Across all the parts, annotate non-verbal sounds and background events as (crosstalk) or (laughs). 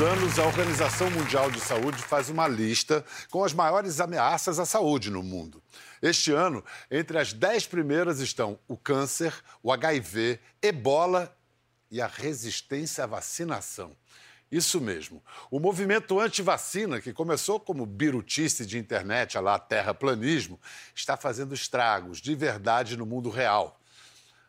os anos, a Organização Mundial de Saúde faz uma lista com as maiores ameaças à saúde no mundo. Este ano, entre as dez primeiras estão o câncer, o HIV, ebola e a resistência à vacinação. Isso mesmo. O movimento anti-vacina, que começou como birutice de internet, a lá terraplanismo, está fazendo estragos de verdade no mundo real.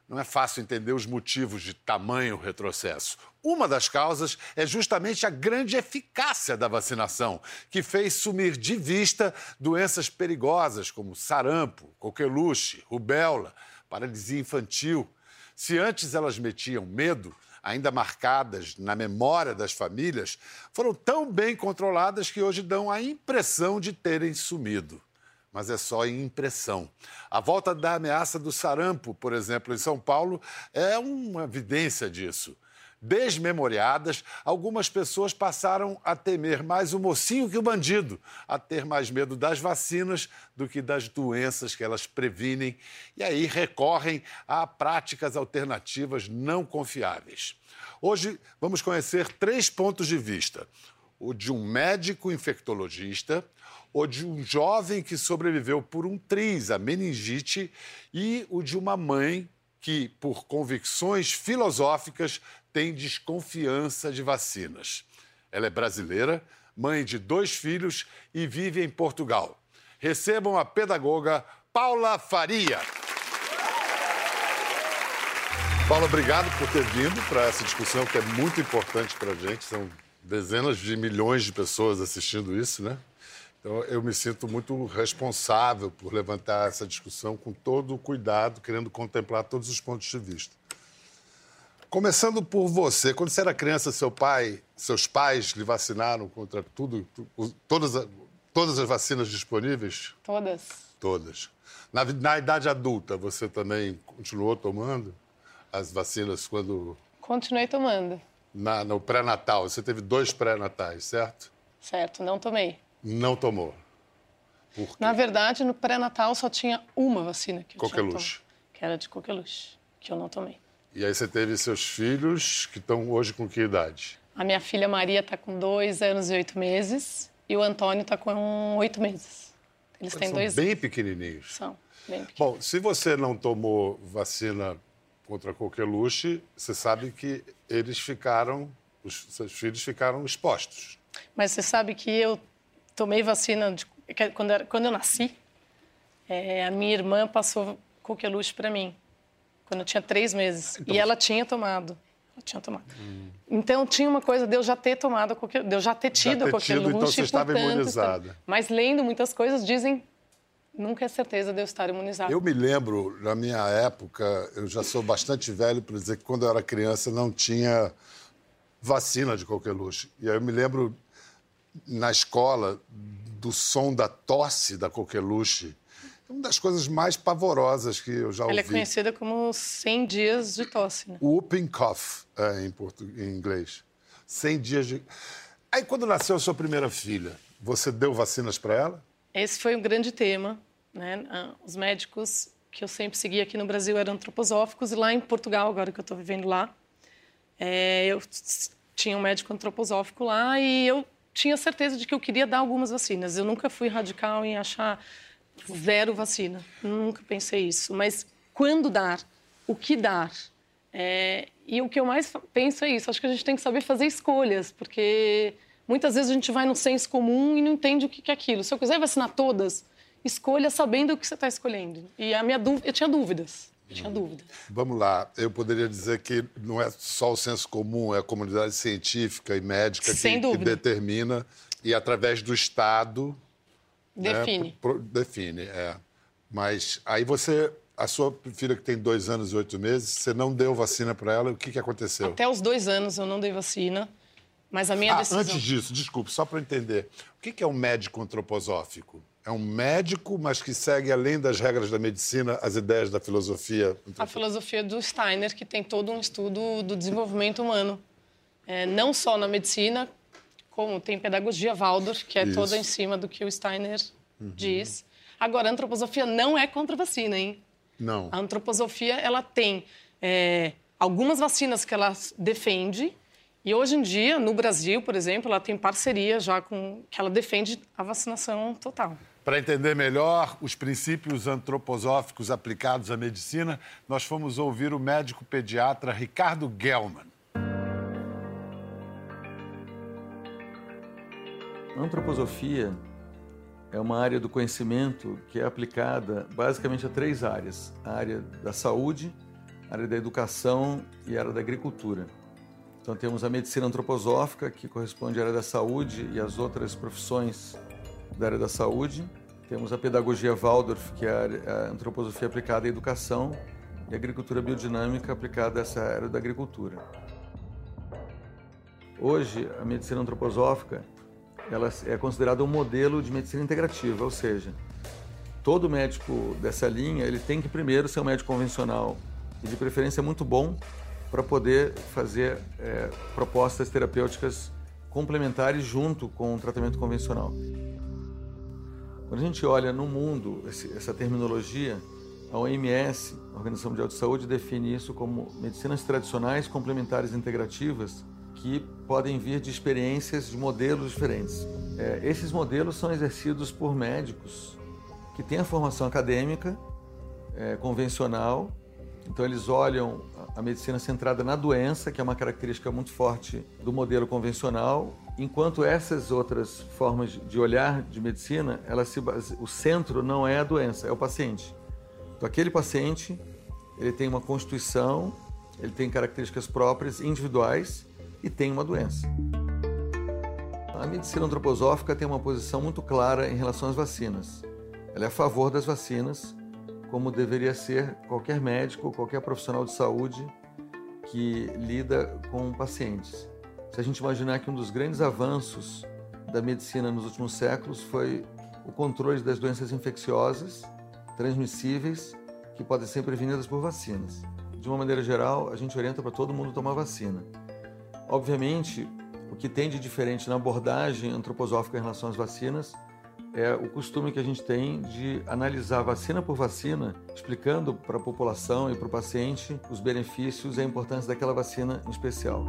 Não é fácil entender os motivos de tamanho retrocesso. Uma das causas é justamente a grande eficácia da vacinação, que fez sumir de vista doenças perigosas como sarampo, coqueluche, rubéola, paralisia infantil. Se antes elas metiam medo, ainda marcadas na memória das famílias, foram tão bem controladas que hoje dão a impressão de terem sumido. Mas é só em impressão. A volta da ameaça do sarampo, por exemplo, em São Paulo, é uma evidência disso. Desmemoriadas, algumas pessoas passaram a temer mais o mocinho que o bandido, a ter mais medo das vacinas do que das doenças que elas previnem, e aí recorrem a práticas alternativas não confiáveis. Hoje vamos conhecer três pontos de vista: o de um médico infectologista, o de um jovem que sobreviveu por um triz, a meningite, e o de uma mãe que, por convicções filosóficas, tem desconfiança de vacinas. Ela é brasileira, mãe de dois filhos e vive em Portugal. Recebam a pedagoga Paula Faria. Paula, obrigado por ter vindo para essa discussão que é muito importante para a gente. São dezenas de milhões de pessoas assistindo isso, né? Então, eu me sinto muito responsável por levantar essa discussão com todo o cuidado, querendo contemplar todos os pontos de vista. Começando por você, quando você era criança, seu pai, seus pais lhe vacinaram contra tudo, todas, todas as vacinas disponíveis? Todas. Todas. Na, na idade adulta, você também continuou tomando as vacinas quando. Continuei tomando. Na, no pré-natal, você teve dois pré-natais, certo? Certo, não tomei. Não tomou. Por quê? Na verdade, no pré-natal só tinha uma vacina que eu coqueluche. tinha que era de coqueluche, que eu não tomei. E aí você teve seus filhos, que estão hoje com que idade? A minha filha Maria está com dois anos e oito meses e o Antônio está com oito meses. Eles têm são dois bem pequenininhos. São, bem pequenininhos. Bom, se você não tomou vacina contra a coqueluche, você sabe que eles ficaram, os seus filhos ficaram expostos. Mas você sabe que eu tomei vacina de, quando, eu, quando eu nasci. É, a minha irmã passou coqueluche para mim quando eu tinha três meses. Então, e ela tinha tomado. Ela tinha tomado. Hum. Então tinha uma coisa de eu já ter tomado, de eu já ter tido já ter coqueluche. Tido, então você estava imunizada. Mas lendo muitas coisas dizem nunca é certeza de eu estar imunizada. Eu me lembro, na minha época, eu já sou bastante velho para dizer que quando eu era criança não tinha vacina de coqueluche. E aí eu me lembro na escola do som da tosse da coqueluche uma das coisas mais pavorosas que eu já ouvi. Ela é conhecida como 100 dias de tosse, né? Whooping cough, é, em, português, em inglês. 100 dias de... Aí, quando nasceu a sua primeira filha, você deu vacinas para ela? Esse foi um grande tema. Né? Ah, os médicos que eu sempre segui aqui no Brasil eram antroposóficos e lá em Portugal, agora que eu estou vivendo lá, é, eu tinha um médico antroposófico lá e eu tinha certeza de que eu queria dar algumas vacinas. Eu nunca fui radical em achar zero vacina. Nunca pensei isso. Mas quando dar, o que dar? É, e o que eu mais penso é isso. Acho que a gente tem que saber fazer escolhas, porque muitas vezes a gente vai no senso comum e não entende o que é aquilo. Se eu quiser vacinar todas, escolha sabendo o que você está escolhendo. E a minha dúvida, eu tinha dúvidas. Eu tinha dúvida. Vamos lá, eu poderia dizer que não é só o senso comum, é a comunidade científica e médica que, que determina, e através do Estado Define. Né? Pro, define, é. Mas aí você, a sua filha que tem dois anos e oito meses, você não deu vacina para ela, o que, que aconteceu? Até os dois anos eu não dei vacina, mas a minha ah, decisão... Antes disso, desculpe, só para entender, o que, que é um médico antroposófico? É um médico, mas que segue, além das regras da medicina, as ideias da filosofia? A filosofia do Steiner, que tem todo um estudo do desenvolvimento humano. É, não só na medicina, como tem pedagogia Waldorf, que é Isso. toda em cima do que o Steiner uhum. diz. Agora, a antroposofia não é contra a vacina, hein? Não. A antroposofia, ela tem é, algumas vacinas que ela defende E hoje em dia, no Brasil, por exemplo, ela tem parceria já com que ela defende a vacinação total. Para entender melhor os princípios antroposóficos aplicados à medicina, nós fomos ouvir o médico pediatra Ricardo Gelman. Antroposofia é uma área do conhecimento que é aplicada basicamente a três áreas: a área da saúde, a área da educação e a área da agricultura. Então temos a medicina antroposófica, que corresponde à área da saúde e às outras profissões da área da saúde. Temos a pedagogia Waldorf, que é a antroposofia aplicada à educação, e a agricultura biodinâmica aplicada a essa área da agricultura. Hoje, a medicina antroposófica ela é considerada um modelo de medicina integrativa, ou seja, todo médico dessa linha ele tem que primeiro ser um médico convencional e de preferência muito bom para poder fazer é, propostas terapêuticas complementares junto com o tratamento convencional. Quando a gente olha no mundo esse, essa terminologia, a OMS, a Organização Mundial de Saúde, define isso como medicinas tradicionais complementares integrativas que podem vir de experiências de modelos diferentes. É, esses modelos são exercidos por médicos que têm a formação acadêmica é, convencional então eles olham a medicina centrada na doença, que é uma característica muito forte do modelo convencional, enquanto essas outras formas de olhar de medicina, ela se base... o centro não é a doença, é o paciente. Então aquele paciente, ele tem uma constituição, ele tem características próprias, individuais e tem uma doença. A medicina antroposófica tem uma posição muito clara em relação às vacinas. Ela é a favor das vacinas, como deveria ser qualquer médico, qualquer profissional de saúde que lida com pacientes. Se a gente imaginar que um dos grandes avanços da medicina nos últimos séculos foi o controle das doenças infecciosas transmissíveis que podem ser prevenidas por vacinas. De uma maneira geral, a gente orienta para todo mundo tomar vacina. Obviamente, o que tem de diferente na abordagem antroposófica em relação às vacinas é o costume que a gente tem de analisar vacina por vacina, explicando para a população e para o paciente os benefícios e a importância daquela vacina em especial.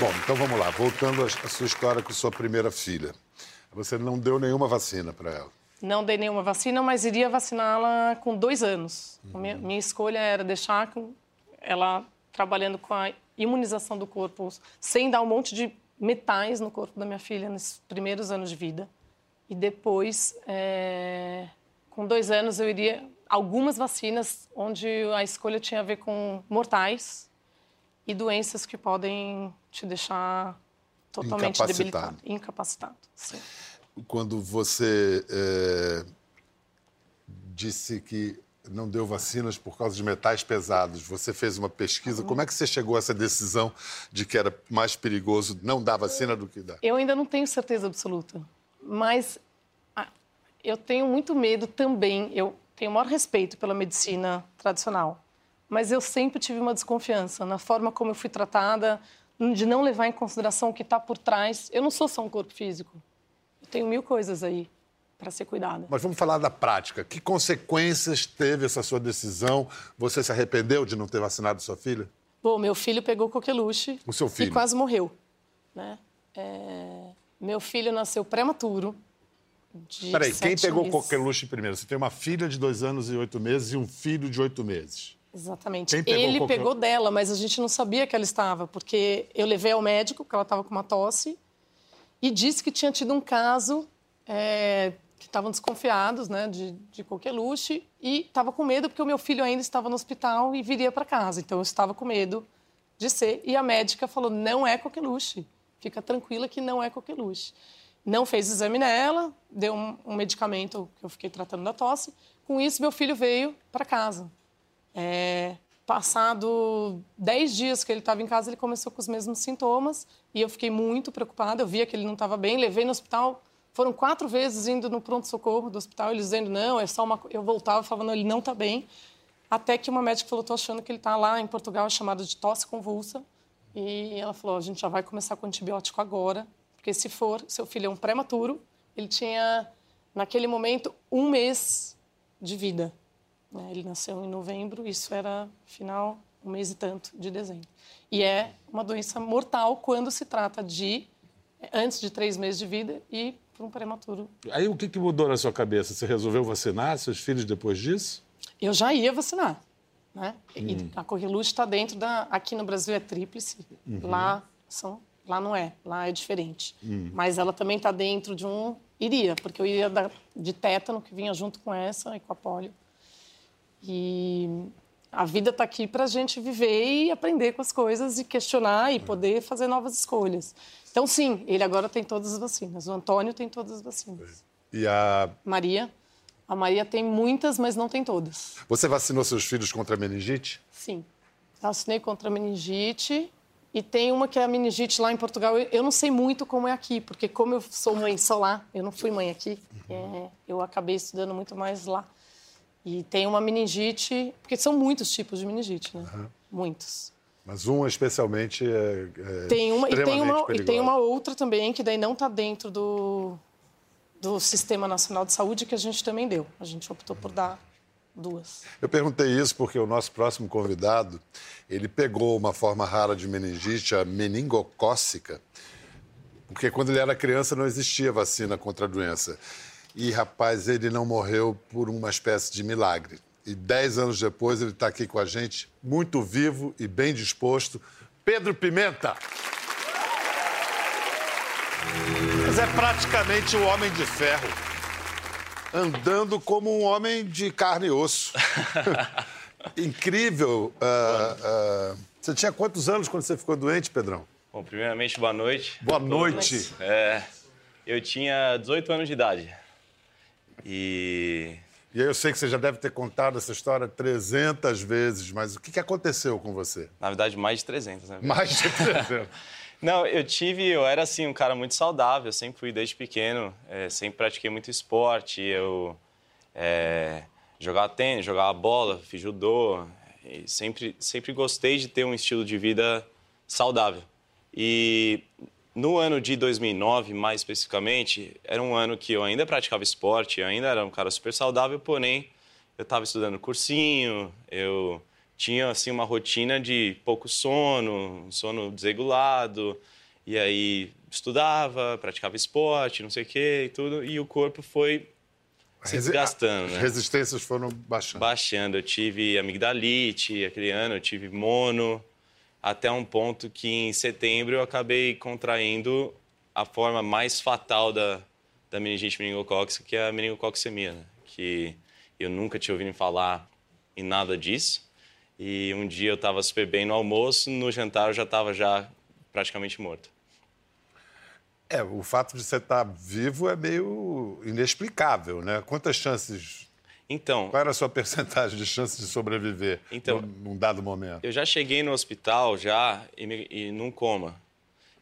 Bom, então vamos lá. Voltando à sua história com sua primeira filha. Você não deu nenhuma vacina para ela? Não dei nenhuma vacina, mas iria vaciná-la com dois anos. Uhum. Minha, minha escolha era deixar ela trabalhando com a imunização do corpo, sem dar um monte de metais no corpo da minha filha nos primeiros anos de vida. E depois, é... com dois anos, eu iria algumas vacinas onde a escolha tinha a ver com mortais e doenças que podem te deixar totalmente incapacitado. debilitado, incapacitado. Sim. Quando você é, disse que não deu vacinas por causa de metais pesados. Você fez uma pesquisa. Como é que você chegou a essa decisão de que era mais perigoso não dar vacina do que dar? Eu ainda não tenho certeza absoluta, mas eu tenho muito medo também. Eu tenho o maior respeito pela medicina tradicional, mas eu sempre tive uma desconfiança na forma como eu fui tratada, de não levar em consideração o que está por trás. Eu não sou só um corpo físico. Eu tenho mil coisas aí para ser cuidada. Mas vamos falar da prática. Que consequências teve essa sua decisão? Você se arrependeu de não ter vacinado sua filha? Bom, meu filho pegou coqueluche. O seu filho? E quase morreu. Né? É... Meu filho nasceu prematuro. Peraí, quem pegou meses. coqueluche primeiro? Você tem uma filha de dois anos e oito meses e um filho de oito meses. Exatamente. Pegou Ele pegou dela, mas a gente não sabia que ela estava, porque eu levei ao médico, porque ela estava com uma tosse, e disse que tinha tido um caso é, que estavam desconfiados né, de, de coqueluche e estava com medo porque o meu filho ainda estava no hospital e viria para casa. Então eu estava com medo de ser. E a médica falou: não é coqueluche, fica tranquila que não é coqueluche. Não fez exame nela, deu um, um medicamento que eu fiquei tratando da tosse. Com isso, meu filho veio para casa. É, passado 10 dias que ele estava em casa, ele começou com os mesmos sintomas e eu fiquei muito preocupada. Eu via que ele não estava bem, levei no hospital foram quatro vezes indo no pronto-socorro do hospital, eles dizendo, não, é só uma... Eu voltava falava, não, ele não está bem. Até que uma médica falou, estou achando que ele está lá em Portugal, chamado de tosse convulsa. E ela falou, a gente já vai começar com antibiótico agora, porque se for, seu filho é um prematuro, ele tinha, naquele momento, um mês de vida. Né? Ele nasceu em novembro, isso era final, um mês e tanto de dezembro. E é uma doença mortal quando se trata de antes de três meses de vida e para um prematuro. Aí o que, que mudou na sua cabeça? Você resolveu vacinar seus filhos depois disso? Eu já ia vacinar. Né? Hum. E a Corrilute está dentro da. Aqui no Brasil é tríplice, uhum. lá são, lá não é, lá é diferente. Hum. Mas ela também está dentro de um. Iria, porque eu iria da, de tétano que vinha junto com essa e com a polio. E a vida está aqui para a gente viver e aprender com as coisas e questionar e poder fazer novas escolhas. Então, sim, ele agora tem todas as vacinas. O Antônio tem todas as vacinas. E a Maria? A Maria tem muitas, mas não tem todas. Você vacinou seus filhos contra a meningite? Sim. Vacinei contra a meningite. E tem uma que é a meningite lá em Portugal. Eu não sei muito como é aqui, porque como eu sou mãe só lá, eu não fui mãe aqui, uhum. é, eu acabei estudando muito mais lá. E tem uma meningite, porque são muitos tipos de meningite, né? Uhum. Muitos. Mas uma especialmente é, é tem uma e tem uma perigosa. e tem uma outra também que daí não está dentro do do Sistema Nacional de Saúde que a gente também deu. A gente optou por dar duas. Eu perguntei isso porque o nosso próximo convidado, ele pegou uma forma rara de meningite, a meningocócica, porque quando ele era criança não existia vacina contra a doença. E, rapaz, ele não morreu por uma espécie de milagre. E dez anos depois ele está aqui com a gente, muito vivo e bem disposto. Pedro Pimenta. Mas é praticamente o homem de ferro, andando como um homem de carne e osso. (laughs) Incrível. Uh, uh, você tinha quantos anos quando você ficou doente, Pedrão? Bom, primeiramente, boa noite. Boa noite. É, eu tinha 18 anos de idade. E... E aí eu sei que você já deve ter contado essa história 300 vezes, mas o que aconteceu com você? Na verdade, mais de 300, né? Mais de 300. (laughs) Não, eu tive, eu era assim, um cara muito saudável, sempre fui desde pequeno, é, sempre pratiquei muito esporte, eu é, jogava tênis, jogava bola, fiz judô, sempre, sempre gostei de ter um estilo de vida saudável. E no ano de 2009, mais especificamente, era um ano que eu ainda praticava esporte, eu ainda era um cara super saudável, porém eu estava estudando cursinho, eu tinha assim uma rotina de pouco sono, sono desregulado, e aí estudava, praticava esporte, não sei o quê e tudo, e o corpo foi se desgastando, né? As resistências foram baixando. Baixando. Eu tive amigdalite aquele ano, eu tive mono, até um ponto que em setembro eu acabei contraindo a forma mais fatal da, da meningite meningocócica, que é a meningococcemia, né? que eu nunca tinha ouvido falar em nada disso. E um dia eu estava super bem no almoço, no jantar eu já estava já praticamente morto. É, o fato de você estar tá vivo é meio inexplicável, né? Quantas chances então. Qual era a sua percentagem de chance de sobreviver então, num dado momento? Eu já cheguei no hospital já e, me, e num coma.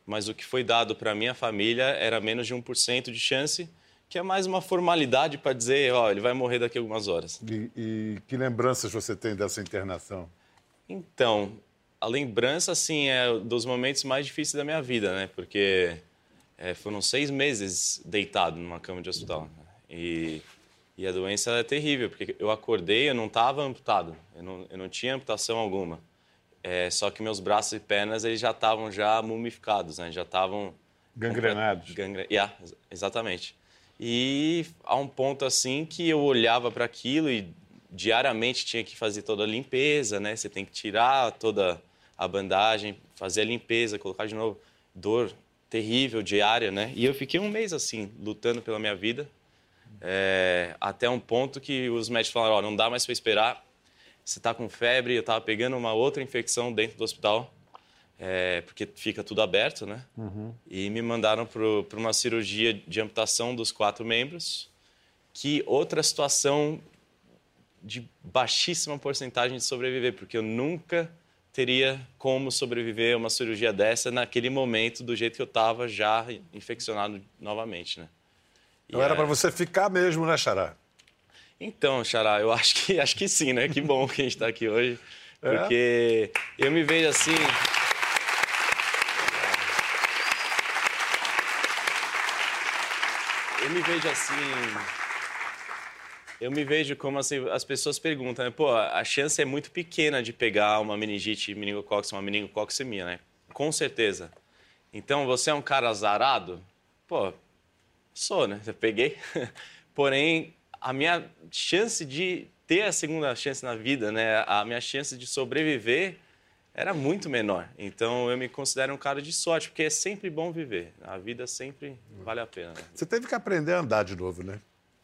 Mas o que foi dado para minha família era menos de 1% de chance que é mais uma formalidade para dizer, ó, ele vai morrer daqui a algumas horas. E, e, que lembranças você tem dessa internação? Então, a lembrança, assim, é dos momentos mais difíceis da minha vida, né? Porque é, foram seis meses deitado numa cama de hospital. E, e a doença é terrível, porque eu acordei, eu não estava amputado, eu não, eu não tinha amputação alguma. É, só que meus braços e pernas, eles já estavam já mumificados, né? Já estavam... Gangrenados. Gangre... Yeah, exatamente. E a um ponto assim que eu olhava para aquilo e diariamente tinha que fazer toda a limpeza, né? Você tem que tirar toda a bandagem, fazer a limpeza, colocar de novo. Dor terrível diária, né? E eu fiquei um mês assim, lutando pela minha vida, é, até um ponto que os médicos falaram: oh, não dá mais para esperar, você está com febre. Eu estava pegando uma outra infecção dentro do hospital é, porque fica tudo aberto, né? Uhum. E me mandaram para uma cirurgia de amputação dos quatro membros, que outra situação de baixíssima porcentagem de sobreviver, porque eu nunca teria como sobreviver a uma cirurgia dessa naquele momento, do jeito que eu estava já infeccionado novamente, né? Não e era para você ficar mesmo, né, Xará? Então, Xará, eu acho que, (laughs) acho que sim, né? Que bom que a gente está aqui hoje, é? porque eu me vejo assim... eu me vejo assim. eu me vejo como assim, as pessoas perguntam, né? pô, a chance é muito pequena de pegar uma meningite meningocócica, uma meningococcemia, né? Com certeza. Então, você é um cara azarado? Pô, sou, né? Eu peguei. (laughs) Porém, a minha chance de ter a segunda chance na vida, né? A minha chance de sobreviver era muito menor. Então eu me considero um cara de sorte, porque é sempre bom viver. A vida sempre vale a pena. Né? Você teve que aprender a andar de novo, né?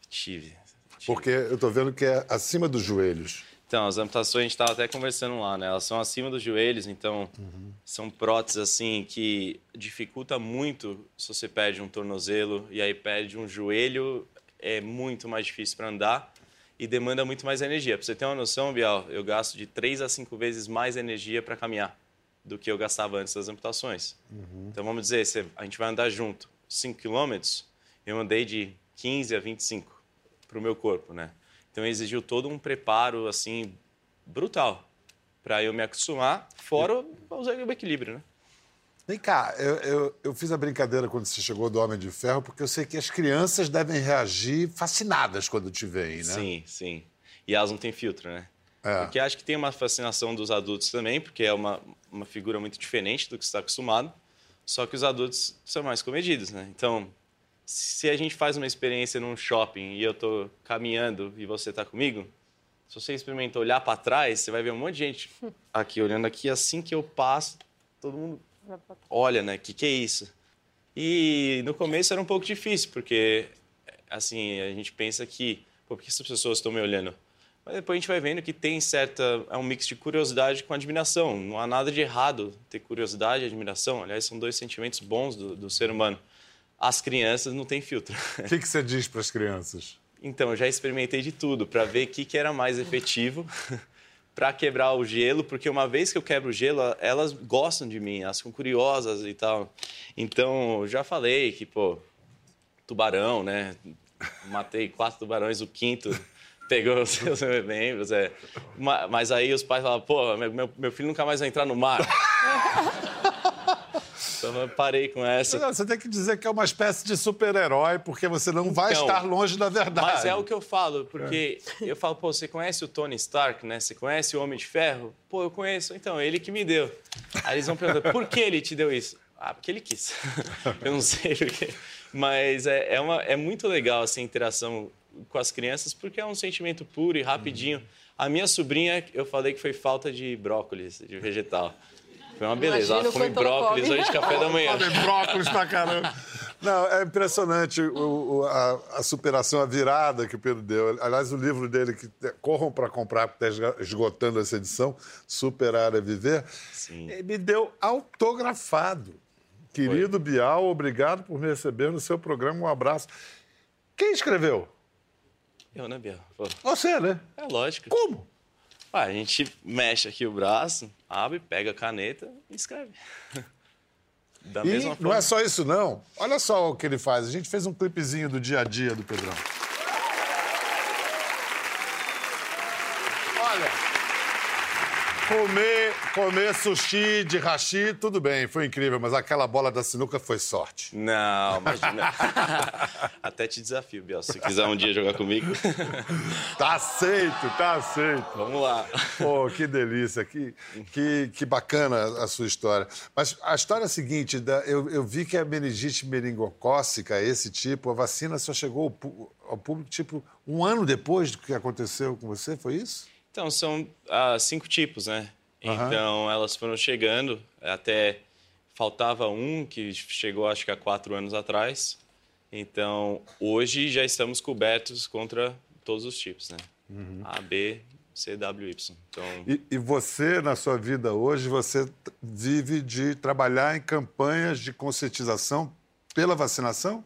Tive. tive. Porque eu estou vendo que é acima dos joelhos. Então, as amputações, a gente estava até conversando lá, né? Elas são acima dos joelhos, então uhum. são próteses, assim, que dificulta muito se você perde um tornozelo e aí perde um joelho, é muito mais difícil para andar e demanda muito mais energia. Para você ter uma noção, Bial, eu gasto de 3 a 5 vezes mais energia para caminhar do que eu gastava antes das amputações. Uhum. Então vamos dizer, a gente vai andar junto 5 quilômetros, eu andei de 15 a 25 para o meu corpo, né? Então exigiu todo um preparo assim brutal para eu me acostumar, fora usar o equilíbrio, né? Vem cá, eu, eu, eu, fiz a brincadeira quando você chegou do Homem de Ferro, porque eu sei que as crianças devem reagir fascinadas quando te veem, né? Sim, sim. E elas não têm filtro, né? É. Porque acho que tem uma fascinação dos adultos também, porque é uma, uma figura muito diferente do que você está acostumado. Só que os adultos são mais comedidos, né? Então, se a gente faz uma experiência num shopping e eu estou caminhando e você está comigo, se você experimenta olhar para trás, você vai ver um monte de gente (laughs) aqui olhando aqui. Assim que eu passo, todo mundo olha, né? O que, que é isso? E no começo era um pouco difícil, porque, assim, a gente pensa que, pô, por que essas pessoas estão me olhando? Mas depois a gente vai vendo que tem certa. É um mix de curiosidade com admiração. Não há nada de errado ter curiosidade e admiração. Aliás, são dois sentimentos bons do, do ser humano. As crianças não têm filtro. O que, que você diz para as crianças? Então, eu já experimentei de tudo para ver o que, que era mais efetivo (laughs) para quebrar o gelo, porque uma vez que eu quebro o gelo, elas gostam de mim, elas ficam curiosas e tal. Então, já falei que, pô, tubarão, né? Matei quatro tubarões, o quinto (laughs) pegou os seus membros. É. Mas aí os pais falavam, pô, meu, meu filho nunca mais vai entrar no mar. (laughs) Eu parei com essa. Você tem que dizer que é uma espécie de super-herói, porque você não vai então, estar longe da verdade. Mas é o que eu falo, porque é. eu falo, pô, você conhece o Tony Stark, né? Você conhece o Homem de Ferro? Pô, eu conheço. Então, ele que me deu. Aí eles vão perguntar, por que ele te deu isso? Ah, porque ele quis. (laughs) eu não sei porque. Mas é, é, uma, é muito legal essa interação com as crianças, porque é um sentimento puro e rapidinho. Uhum. A minha sobrinha, eu falei que foi falta de brócolis, de vegetal. Foi uma beleza. Ela come brócolis hoje de café da manhã. Come brócolis pra caramba. Não, é impressionante o, o, a, a, superação, a virada que o Pedro deu. Aliás, o livro dele, que corram para comprar, porque está esgotando essa edição, Superar é Viver, Sim. me deu autografado. Querido Foi. Bial, obrigado por me receber no seu programa. Um abraço. Quem escreveu? Eu, né, Bial? Você, né? É lógico. Como? Ah, a gente mexe aqui o braço, abre, pega a caneta e escreve. (laughs) Da e mesma forma. não é só isso, não. Olha só o que ele faz. A gente fez um clipezinho do dia a dia do Pedrão. Comer, comer sushi de hashi, tudo bem, foi incrível, mas aquela bola da sinuca foi sorte. Não, imagina. (laughs) Até te desafio, Biel, se quiser um dia jogar comigo. tá aceito, tá aceito. Vamos lá. Pô, que delícia, que, que, que bacana a sua história. Mas a história é a seguinte, eu, eu vi que a meningite meningocócica, esse tipo, a vacina só chegou ao público, tipo, um ano depois do que aconteceu com você, foi isso? Então, são ah, cinco tipos, né? Uhum. Então, elas foram chegando, até faltava um que chegou acho que há quatro anos atrás. Então, hoje já estamos cobertos contra todos os tipos, né? Uhum. A, B, C, W, Y. Então... E, e, você, na sua vida hoje, você vive de trabalhar em campanhas de conscientização pela vacinação?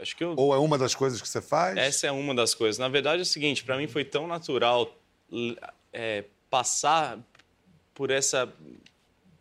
Acho que eu... Ou é uma das coisas que você faz? Essa é uma das coisas. Na verdade, é o seguinte, para mim foi tão natural é, passar por essa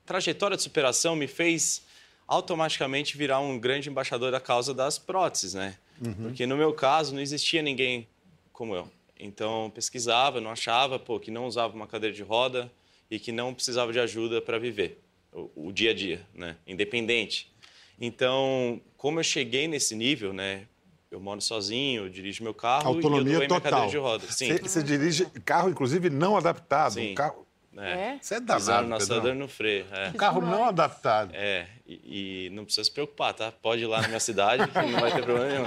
trajetória de superação me fez automaticamente virar um grande embaixador da causa das próteses, né? Uhum. Porque no meu caso não existia ninguém como eu. Então pesquisava, não achava, pô, que não usava uma cadeira de roda e que não precisava de ajuda para viver o, o, dia a dia, né? Independente. Então, como eu cheguei nesse nível, né? Eu moro sozinho, eu dirijo meu carro Autonomia e eu dou total. cadeira de rodas. Sim. Você, dirige carro, inclusive, não adaptado. Sim. Um carro... É. Você é Pisando danado, na acelerador e no freio. É. Um carro não adaptado. É, e, e não precisa se preocupar, tá? Pode ir lá na minha cidade, que não vai ter problema nenhum.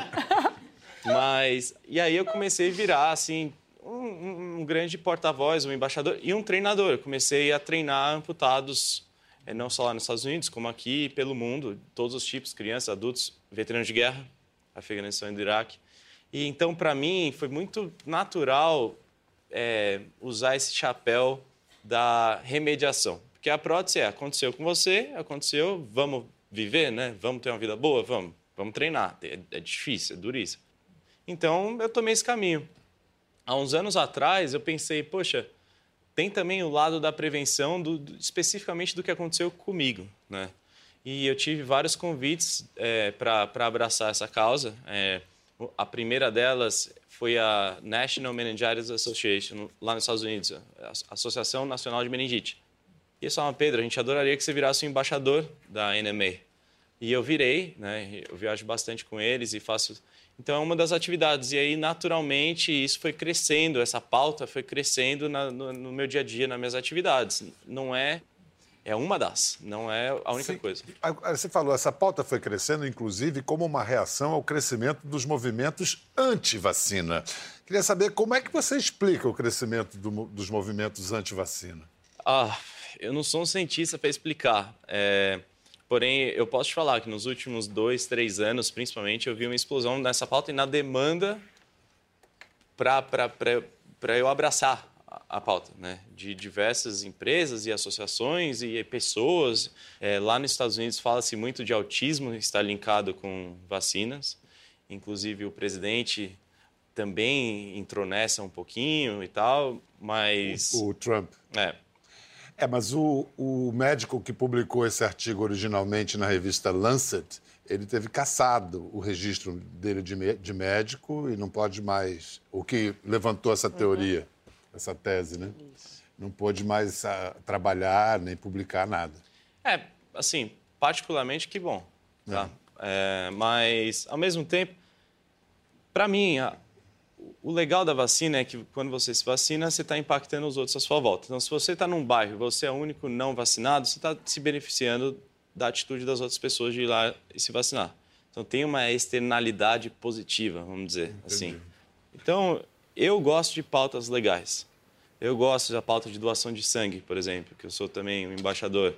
(laughs) Mas, e aí eu comecei a virar, assim, um, um- um grande porta-voz, um embaixador e um treinador. Eu comecei a treinar amputados, eh, não só lá nos Estados Unidos, como aqui pelo mundo, todos os tipos, crianças, adultos, veteranos de guerra, Afeganistão e do Iraque. E então, para mim, foi muito natural é, usar esse chapéu da remediação. Porque a prótese é, aconteceu com você, aconteceu, vamos viver, né? Vamos ter uma vida boa? Vamos. Vamos treinar. É, é difícil, é duríssimo. Então, eu tomei esse caminho. Há uns anos atrás, eu pensei, poxa, tem também o lado da prevenção, do- do- especificamente do que aconteceu comigo, né? E eu tive vários convites para abraçar essa causa. É, a primeira delas foi a National Meningitis Association, lá nos Estados Unidos, a Associação Nacional de Meningite. E eles falaram, Pedro, a gente adoraria que você virasse o embaixador da NMA. E eu virei, né? Eu viajo bastante com eles e faço. Então é uma das atividades. E aí, naturalmente, isso foi crescendo, essa pauta foi crescendo na- no, no meu dia a dia, nas minhas atividades. Não é. É uma das, não é a única Sim. coisa. Você falou, essa pauta foi crescendo, inclusive, como uma reação ao crescimento dos movimentos anti-vacina. Queria saber como é que você explica o crescimento do dos movimentos anti-vacina. Ah, eu não sou um cientista para explicar. É, porém, eu posso te falar que nos últimos dois, três anos, principalmente, eu vi uma explosão nessa pauta e na demanda para eu abraçar a, pauta, né? De diversas empresas e associações e pessoas. É, lá nos Estados Unidos fala-se muito de autismo, está linkado com vacinas. Inclusive, o presidente também entrou nessa um pouquinho e tal, mas... O Trump. É, É, mas o, o médico que publicou esse artigo originalmente na revista Lancet, ele teve caçado o registro dele de, de médico e não pode mais. O que levantou essa teoria, essa tese, né? Não pôde mais ah, trabalhar nem publicar nada. É, assim, particularmente que bom, tá? É, mas, ao mesmo tempo, para mim, a- o legal da vacina é que quando você se vacina, você está impactando os outros à sua volta. Então, se você está num bairro e você é o único não vacinado, você está se beneficiando da atitude das outras pessoas de ir lá e se vacinar. Então, tem uma externalidade positiva, vamos dizer assim. Então, eu gosto de pautas legais. Eu gosto da pauta de doação de sangue, por exemplo, que eu sou também um embaixador.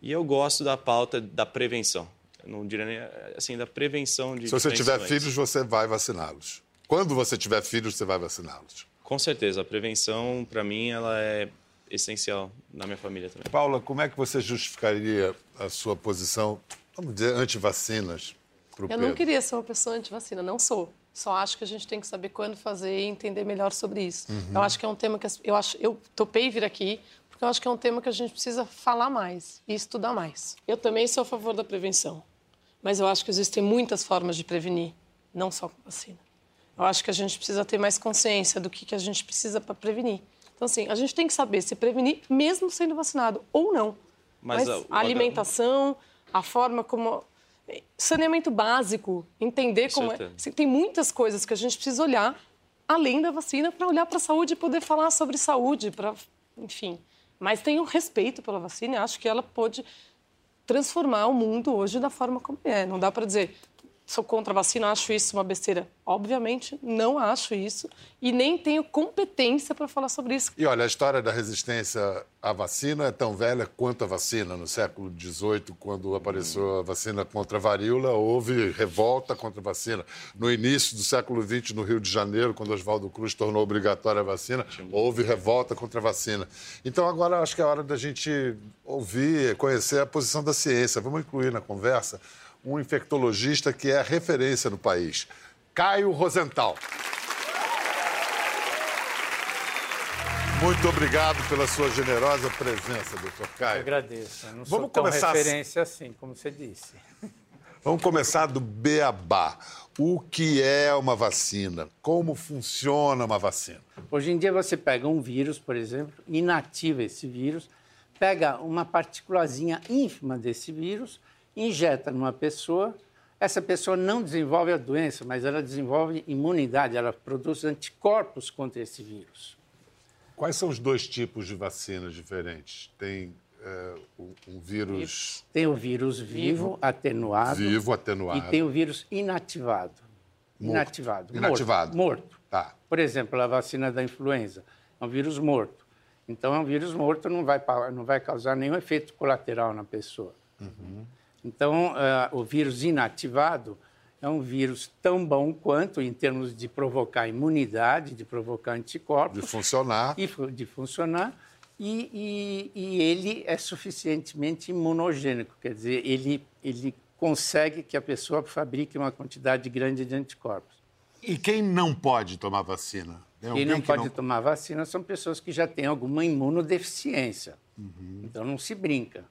E eu gosto da pauta da prevenção. Eu não diria nem assim, da prevenção de Se você tiver doenças. filhos, você vai vaciná-los. Quando você tiver filhos, você vai vaciná-los. Com certeza, a prevenção, para mim, ela é essencial na minha família também. Paula, como é que você justificaria a sua posição, vamos dizer, anti-vacinas para o Eu Pedro? não queria ser uma pessoa anti-vacina, não sou. Só acho que a gente tem que saber quando fazer e entender melhor sobre isso. Eu acho que é um tema que eu acho, eu topei vir aqui porque eu acho que é um tema que a gente precisa falar mais e estudar mais. Eu também sou a favor da prevenção, mas eu acho que existem muitas formas de prevenir, não só com vacina. Eu acho que a gente precisa ter mais consciência do que, que a gente precisa para prevenir. Então, assim, a gente tem que saber se prevenir mesmo sendo vacinado ou não. Mas Mas, a- a alimentação, a forma como. Saneamento básico, entender como é. Assim, tem muitas coisas que a gente precisa olhar além da vacina para olhar para a saúde e poder falar sobre saúde, para, enfim. Mas tenho respeito pela vacina e acho que ela pode transformar o mundo hoje da forma como é. Não dá para dizer sou contra a vacina, acho isso uma besteira. Obviamente, não acho isso e nem tenho competência para falar sobre isso. E olha, a história da resistência à vacina é tão velha quanto a vacina. No século XVIII, quando apareceu a vacina contra a varíola, houve revolta contra a vacina. No início do século XX, no Rio de Janeiro, quando Oswaldo Cruz tornou obrigatória a vacina, houve revolta contra a vacina. Então, agora acho que é hora da gente ouvir, conhecer a posição da ciência. Vamos incluir na conversa um infectologista que é referência no país, Caio Rosenthal. Muito obrigado pela sua generosa presença, doutor Eu Caio. agradeço. Eu não sou Vamos tão começar referência assim, como você disse. Vamos começar do beabá. O que é uma vacina? Como funciona uma vacina? Hoje em dia você pega um vírus, por exemplo, inativa esse vírus, pega uma partículazinha ínfima desse vírus, injeta numa pessoa, essa pessoa não desenvolve a doença, mas ela desenvolve imunidade, ela produz anticorpos contra esse vírus. Quais são os dois tipos de vacinas diferentes? Tem é, um vírus. Tem o vírus vivo, atenuado. Vivo, atenuado. E tem o vírus inativado. Morto. Inativado. Inativado. Morto. morto. Tá. Por exemplo, a vacina da influenza é um vírus morto. Então, é um vírus morto não vai, não vai causar nenhum efeito colateral na pessoa. Uhum. Então, uh, o vírus inativado é um vírus tão bom quanto em termos de provocar imunidade, de provocar anticorpos. De funcionar. E, de funcionar. E, e, e, ele é suficientemente imunogênico, quer dizer, ele, ele consegue que a pessoa fabrique uma quantidade grande de anticorpos. E quem não pode tomar vacina? Quem não que pode não... tomar vacina são pessoas que já têm alguma imunodeficiência. Uhum. Então não se brinca.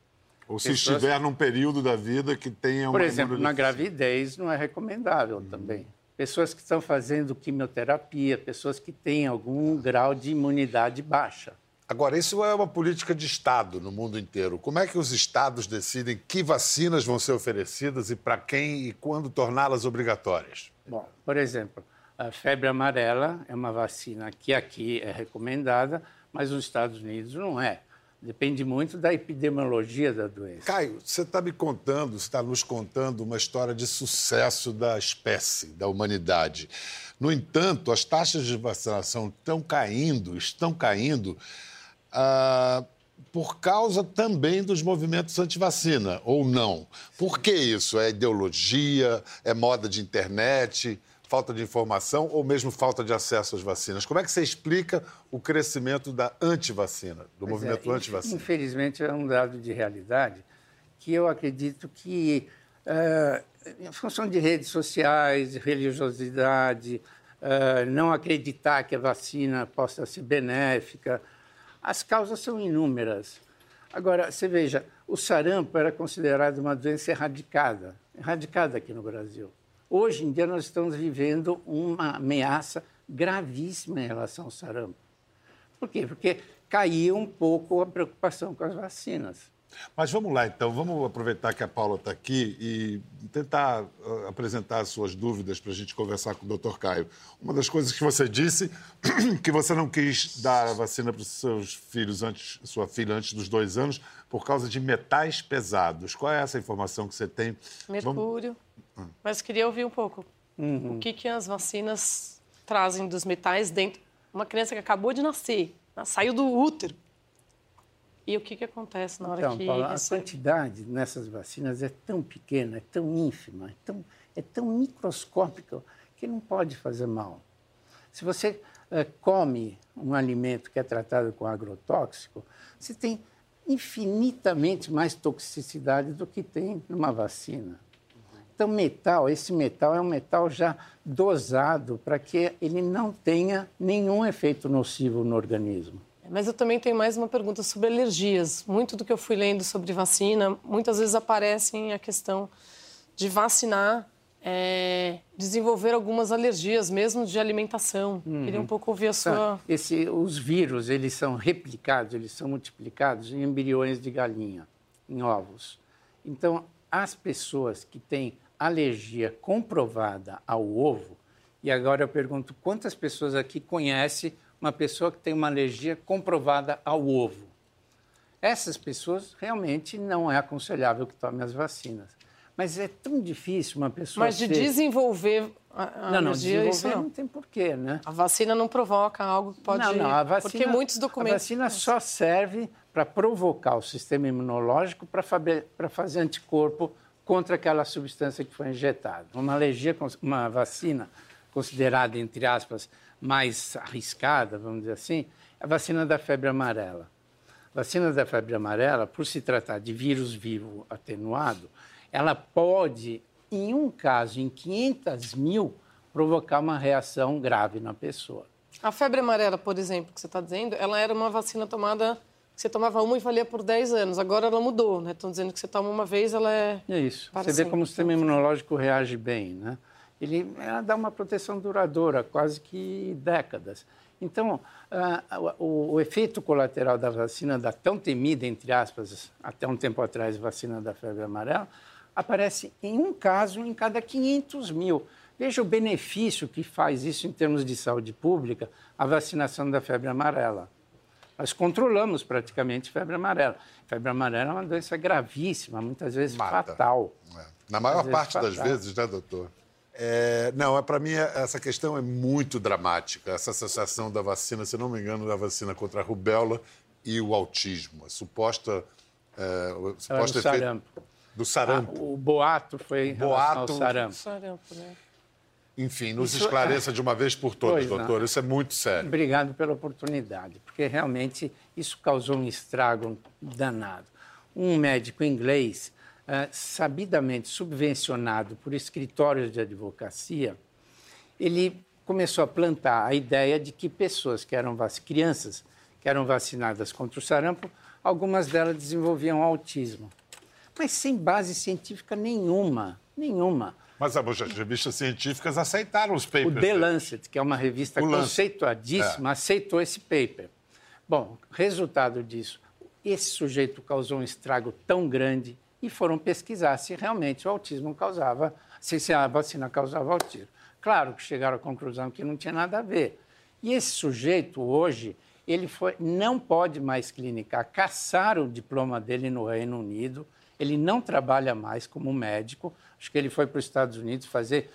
Ou se Pessoas... estiver num período da vida que tenha uma. Por exemplo, na gravidez não é recomendável uhum. também. Pessoas que estão fazendo quimioterapia, pessoas que têm algum grau de imunidade baixa. Agora, isso é uma política de Estado no mundo inteiro. Como é que os Estados decidem que vacinas vão ser oferecidas e para quem e quando torná-las obrigatórias? Bom, por exemplo, a febre amarela é uma vacina que aqui é recomendada, mas nos Estados Unidos não é. Depende muito da epidemiologia da doença. Caio, você está me contando, está nos contando uma história de sucesso da espécie, da humanidade. No entanto, as taxas de vacinação estão caindo, estão caindo ah, por causa também dos movimentos anti-vacina, ou não? Por que isso? É ideologia? É moda de internet? Falta de informação ou mesmo falta de acesso às vacinas. Como é que você explica o crescimento da antivacina, do pois movimento é, antivacina? Infelizmente, é um dado de realidade que eu acredito que, uh, em função de redes sociais, religiosidade, uh, não acreditar que a vacina possa ser benéfica, as causas são inúmeras. Agora, você veja, o sarampo era considerado uma doença erradicada, erradicada aqui no Brasil. Hoje em dia, nós estamos vivendo uma ameaça gravíssima em relação ao sarampo. Por quê? Porque caiu um pouco a preocupação com as vacinas. Mas vamos lá, então, vamos aproveitar que a Paula está aqui e tentar uh, apresentar as suas dúvidas para a gente conversar com o doutor Caio. Uma das coisas que você disse, (clears throat) que você não quis dar a vacina para os seus filhos antes, sua filha antes dos dois anos, por causa de metais pesados. Qual é essa informação que você tem? Mercúrio. Vamos... Mas queria ouvir um pouco. Uhum. O que, que as vacinas trazem dos metais dentro? Uma criança que acabou de nascer, saiu do útero e o que, que acontece na hora então, que. Paula, a quantidade nessas vacinas é tão pequena, é tão ínfima, é tão, é tão microscópica que não pode fazer mal. Se você uh, come um alimento que é tratado com agrotóxico, você tem infinitamente mais toxicidade do que tem numa vacina. Então, metal, esse metal é um metal já dosado para que ele não tenha nenhum efeito nocivo no organismo. Mas eu também tenho mais uma pergunta sobre alergias. Muito do que eu fui lendo sobre vacina, muitas vezes aparecem a questão de vacinar, é, desenvolver algumas alergias, mesmo de alimentação. Uhum. Queria um pouco ouvir a sua... Esse, os vírus, eles são replicados, eles são multiplicados em embriões de galinha, em ovos. Então, as pessoas que têm alergia comprovada ao ovo, e agora eu pergunto, quantas pessoas aqui conhecem uma pessoa que tem uma alergia comprovada ao ovo. Essas pessoas realmente não é aconselhável que tomem as vacinas. Mas é tão difícil uma pessoa. Mas de desenvolver a, a não, não, desenvolver isso não. não tem porquê, né? A vacina não provoca algo que pode. Não, não, a vacina. Porque muitos documentos. A vacina só serve para provocar o sistema imunológico para fazer anticorpo contra aquela substância que foi injetada. Uma alergia, uma vacina considerada, entre aspas, mais arriscada, vamos dizer assim, é a vacina da febre amarela. A vacina da febre amarela, por se tratar de vírus vivo atenuado, ela pode, em um caso, em 500 mil, provocar uma reação grave na pessoa. A febre amarela, por exemplo, que você está dizendo, ela era uma vacina tomada você tomava uma e valia por 10 anos. Agora ela mudou, né? Estão dizendo que você toma uma vez, ela é. É isso. Você vê como o sistema imunológico reage bem, né? ele dá uma proteção duradoura, quase que décadas. Então, uh, o, o, efeito colateral da vacina, da tão temida, entre aspas, até um tempo atrás, vacina da febre amarela, aparece em um caso em cada 500 mil. Veja o benefício que faz isso em termos de saúde pública, a vacinação da febre amarela. Nós controlamos praticamente febre amarela. Febre amarela é uma doença gravíssima, muitas vezes Mata. fatal. É. Na maior parte das fatal. vezes, né, doutor? É, não, é, para mim é- essa questão é muito dramática. Essa associação da vacina, se não me engano, da vacina contra a rubéola e o autismo. A suposta, é, o Ela suposto efeito sarampo. do sarampo. Ah, o boato foi em relação Boato- ao sarampo. Sarampo, né? Enfim, nos Isso- esclareça de uma vez por todas, Pois não. doutor. Isso é muito sério. Obrigado pela oportunidade, porque realmente isso causou um estrago danado. Um médico inglês, ah, sabidamente subvencionado por escritórios de advocacia, ele começou a plantar a ideia de que pessoas que eram crianças que eram vacinadas contra o sarampo, algumas delas desenvolviam autismo, mas sem base científica nenhuma, nenhuma. Mas as revistas científicas aceitaram os O papers. The dele. Lancet, que é uma revista O Lancet. É. conceituadíssima, aceitou esse paper. Bom, resultado disso, esse sujeito causou um estrago tão grande e foram pesquisar se realmente o autismo causava, se se a vacina causava autismo. Claro que chegaram à conclusão que não tinha nada a ver. E esse sujeito hoje, ele foi, não pode mais clinicar, caçaram o diploma dele no Reino Unido, ele não trabalha mais como médico, acho que ele foi para os Estados Unidos fazer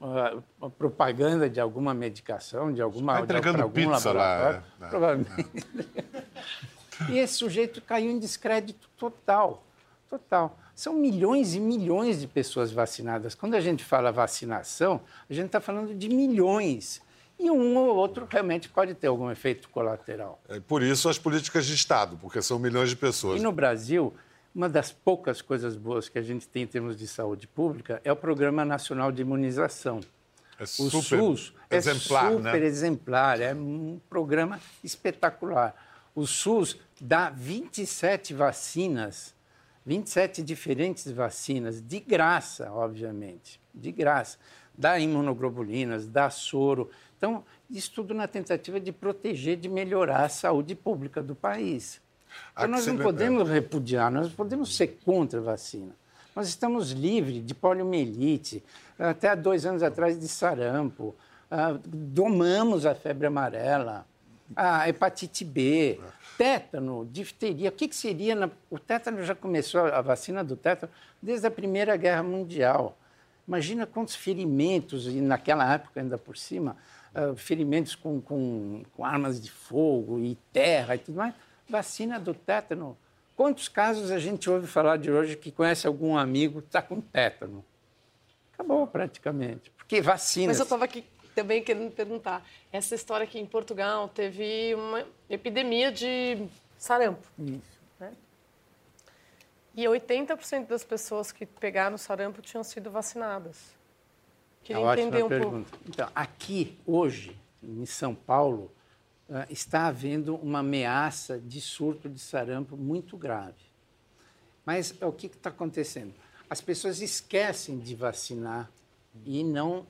ah, propaganda de alguma medicação, de alguma Tá entregando de algum pizza lá, laboratório, é, é. provavelmente. (laughs) e esse sujeito caiu em descrédito total, total. São milhões e milhões de pessoas vacinadas. Quando a gente fala vacinação, a gente está falando de milhões. E um ou outro realmente pode ter algum efeito colateral. É por isso as políticas de Estado, porque são milhões de pessoas. E no Brasil, uma das poucas coisas boas que a gente tem em termos de saúde pública é o Programa Nacional de Imunização. É O super SUS exemplar, é super né? exemplar, é um programa espetacular. O SUS dá 27 vacinas, 27 diferentes vacinas, de graça, obviamente, de graça. Dá imunoglobulinas, dá soro. Então, isso tudo na tentativa de proteger, de melhorar a saúde pública do país. Então, nós não podemos repudiar, nós podemos ser contra a vacina. Nós estamos livres de poliomielite, até há dois anos atrás de sarampo, ah, domamos a febre amarela, a hepatite B, tétano, difteria. O que, que seria? na- O tétano já começou, a vacina do tétano, desde a Primeira Guerra Mundial. Imagina quantos ferimentos, e naquela época ainda por cima, ah, ferimentos com, com, com armas de fogo e terra e tudo mais. Vacina do tétano. Quantos casos a gente ouve falar de hoje que conhece algum amigo que está com tétano? Acabou praticamente. Porque vacina. Mas eu estava aqui também querendo perguntar. Essa história aqui em Portugal teve uma epidemia de sarampo. Isso. E 80% das pessoas que pegaram sarampo tinham sido vacinadas. É Queria ótima entender um pouco. pergunta. Então, aqui, hoje, em São Paulo, está havendo uma ameaça de surto de sarampo muito grave. Mas é o que está acontecendo? As pessoas esquecem de vacinar e não,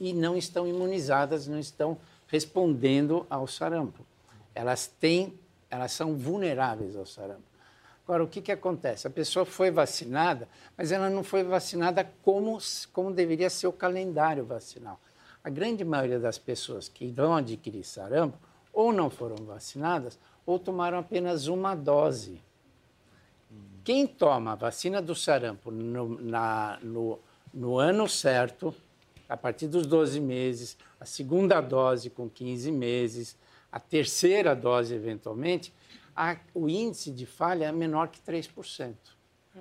e não estão imunizadas, não estão respondendo ao sarampo. Elas têm, elas são vulneráveis ao sarampo. Agora, o que, que acontece? A pessoa foi vacinada, mas ela não foi vacinada como, como deveria ser o calendário vacinal. A grande maioria das pessoas que vão adquirir sarampo ou não foram vacinadas ou tomaram apenas uma dose. Quem toma a vacina do sarampo no, na- no- no ano certo, a partir dos 12 meses, a segunda dose com 15 meses, a terceira dose eventualmente, a- o índice de falha é menor que 3%.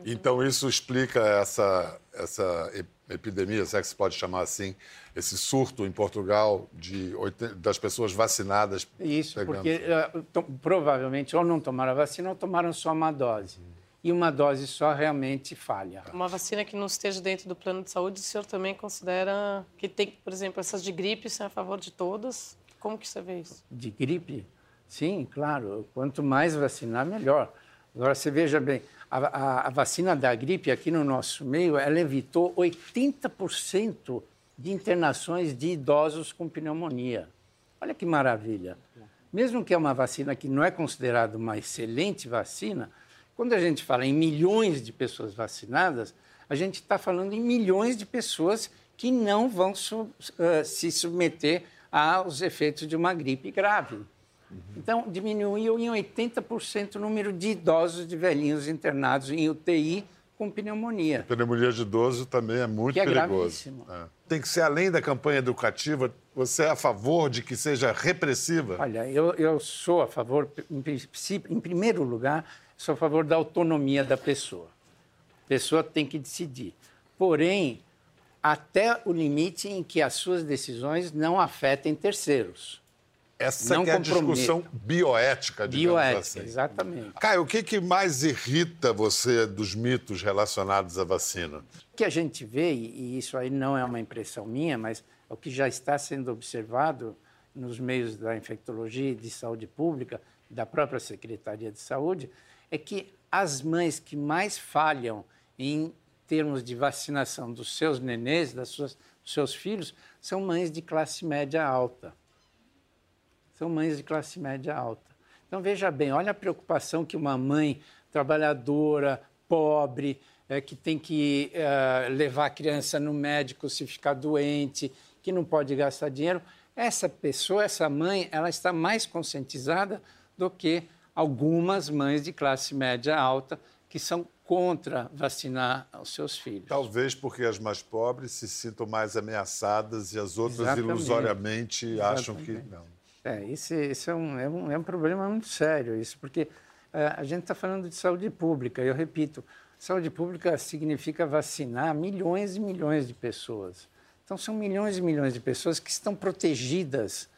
Então, isso explica essa, essa epidemia, se é que se pode chamar assim, esse surto em Portugal de, das pessoas vacinadas. Isso, pegando. porque eh, to- provavelmente ou não tomaram a vacina ou tomaram só uma dose. E uma dose só realmente falha. Uma vacina que não esteja dentro do plano de saúde, o senhor também considera que tem, por exemplo, essas de gripe, é a favor de todas? Como que você vê isso? De gripe? Sim, claro. Quanto mais vacinar, melhor. Agora, você veja bem, a, a- a vacina da gripe aqui no nosso meio, ela evitou 80% de internações de idosos com pneumonia. Olha que maravilha. Mesmo que é uma vacina que não é considerada uma excelente vacina, Quando a gente fala em milhões de pessoas vacinadas, a gente está falando em milhões de pessoas que não vão uh, se submeter aos efeitos de uma gripe grave. Então, diminuiu em 80% o número de idosos, de velhinhos internados em UTI com pneumonia. Pneumonia de idoso também é muito que é perigoso. É. Tem que ser além da campanha educativa. Você é a favor de que seja repressiva? Olha, eu, eu sou a favor, em, em primeiro lugar, sou a favor da autonomia da pessoa. A pessoa tem que decidir. Porém, até o limite em que as suas decisões não afetem terceiros. Essa é a discussão bioética, digamos bioética, assim. exatamente. Caio, o que, que mais irrita você dos mitos relacionados à vacina? O que a gente vê, e isso aí não é uma impressão minha, mas é o que já está sendo observado nos meios da infectologia e de saúde pública, da própria Secretaria de Saúde, é que as mães que mais falham em termos de vacinação dos seus nenês, das suas, dos seus filhos, são mães de classe média alta são mães de classe média alta. Então, veja bem, olha a preocupação que uma mãe trabalhadora, pobre, é, que tem que é, levar a criança no médico se ficar doente, que não pode gastar dinheiro, essa pessoa, essa mãe, ela está mais conscientizada do que algumas mães de classe média alta que são contra vacinar os seus filhos. Talvez porque as mais pobres se sintam mais ameaçadas e as outras Exatamente. ilusoriamente Exatamente. acham que não. É, isso, é, um, é, um, é um problema muito sério, isso, porque é, a gente está falando de saúde pública, eu repito, saúde pública significa vacinar milhões e milhões de pessoas. Então, são milhões e milhões de pessoas que estão protegidas,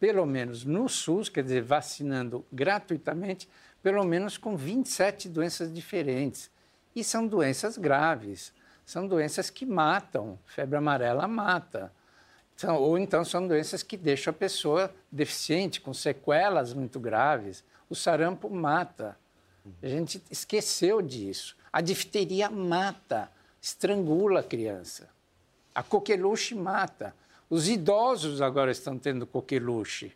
pelo menos no SUS, quer dizer, vacinando gratuitamente, pelo menos com 27 doenças diferentes. E são doenças graves, são doenças que matam. Febre amarela mata. São, ou então são doenças que deixam a pessoa deficiente, com sequelas muito graves. O sarampo mata. A gente esqueceu disso. A difteria mata, estrangula a criança. A coqueluche mata. Os idosos agora estão tendo coqueluche,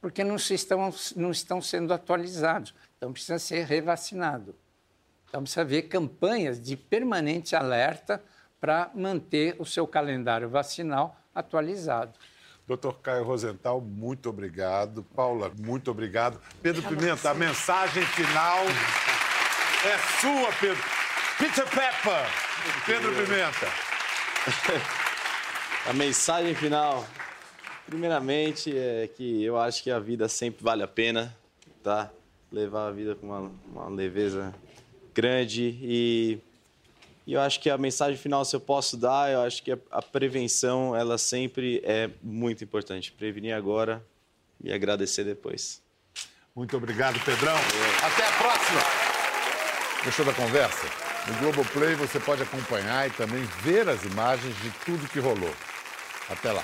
porque não, estão, não estão sendo atualizados. Então precisa ser revacinado. Então precisa haver campanhas de permanente alerta para manter o seu calendário vacinal atualizado. Doutor Caio Rosenthal, muito obrigado. Paula, muito obrigado. Pedro Pimenta, a mensagem final é sua, Pedro. Peter Pepper, Pedro Pimenta. (laughs) A mensagem final, primeiramente, é que eu acho que a vida sempre vale a pena, tá? Levar a vida com uma, uma leveza grande e e eu acho que a mensagem final, se eu posso dar, eu acho que a, prevenção, ela sempre é muito importante. Prevenir agora e agradecer depois. Muito obrigado, Pedrão. Até a próxima. Gostou da conversa? No Globoplay você pode acompanhar e também ver as imagens de tudo que rolou. Até lá.